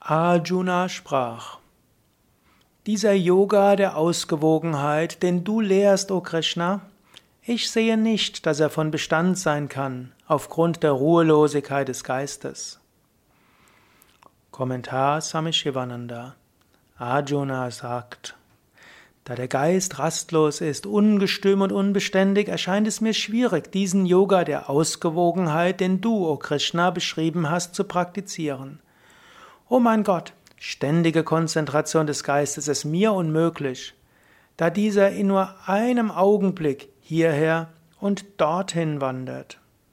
Arjuna sprach, dieser Yoga der Ausgewogenheit, den du lehrst, o Krishna, ich sehe nicht, dass er von Bestand sein kann, aufgrund der Ruhelosigkeit des Geistes. Kommentar Swami Shivananda Arjuna sagt, da der Geist rastlos ist, ungestüm und unbeständig, erscheint es mir schwierig, diesen Yoga der Ausgewogenheit, den du, o Krishna, beschrieben hast, zu praktizieren. Oh mein Gott, ständige Konzentration des Geistes ist mir unmöglich, da dieser in nur einem Augenblick hierher und dorthin wandert.